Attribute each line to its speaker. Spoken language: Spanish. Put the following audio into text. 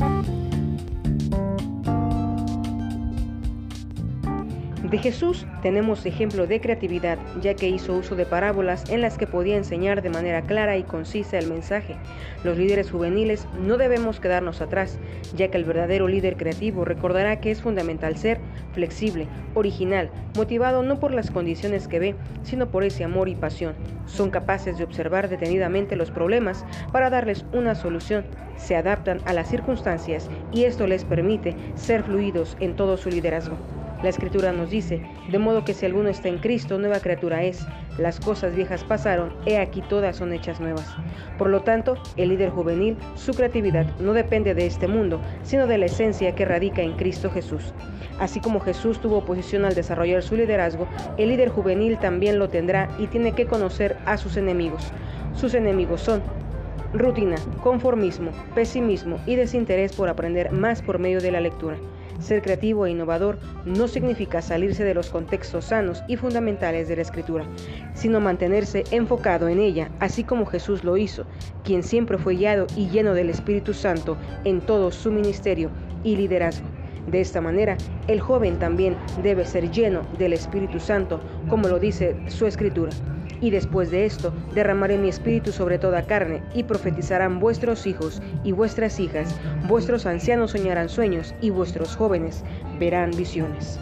Speaker 1: Bye. De Jesús tenemos ejemplo de creatividad, ya que hizo uso de parábolas en las que podía enseñar de manera clara y concisa el mensaje. Los líderes juveniles no debemos quedarnos atrás, ya que el verdadero líder creativo recordará que es fundamental ser flexible, original, motivado no por las condiciones que ve, sino por ese amor y pasión. Son capaces de observar detenidamente los problemas para darles una solución, se adaptan a las circunstancias y esto les permite ser fluidos en todo su liderazgo. La escritura nos dice, de modo que si alguno está en Cristo, nueva criatura es. Las cosas viejas pasaron, he aquí todas son hechas nuevas. Por lo tanto, el líder juvenil, su creatividad no depende de este mundo, sino de la esencia que radica en Cristo Jesús. Así como Jesús tuvo oposición al desarrollar su liderazgo, el líder juvenil también lo tendrá y tiene que conocer a sus enemigos. Sus enemigos son rutina, conformismo, pesimismo y desinterés por aprender más por medio de la lectura. Ser creativo e innovador no significa salirse de los contextos sanos y fundamentales de la escritura, sino mantenerse enfocado en ella, así como Jesús lo hizo, quien siempre fue guiado y lleno del Espíritu Santo en todo su ministerio y liderazgo. De esta manera, el joven también debe ser lleno del Espíritu Santo, como lo dice su escritura. Y después de esto derramaré mi espíritu sobre toda carne, y profetizarán vuestros hijos y vuestras hijas, vuestros ancianos soñarán sueños, y vuestros jóvenes verán visiones.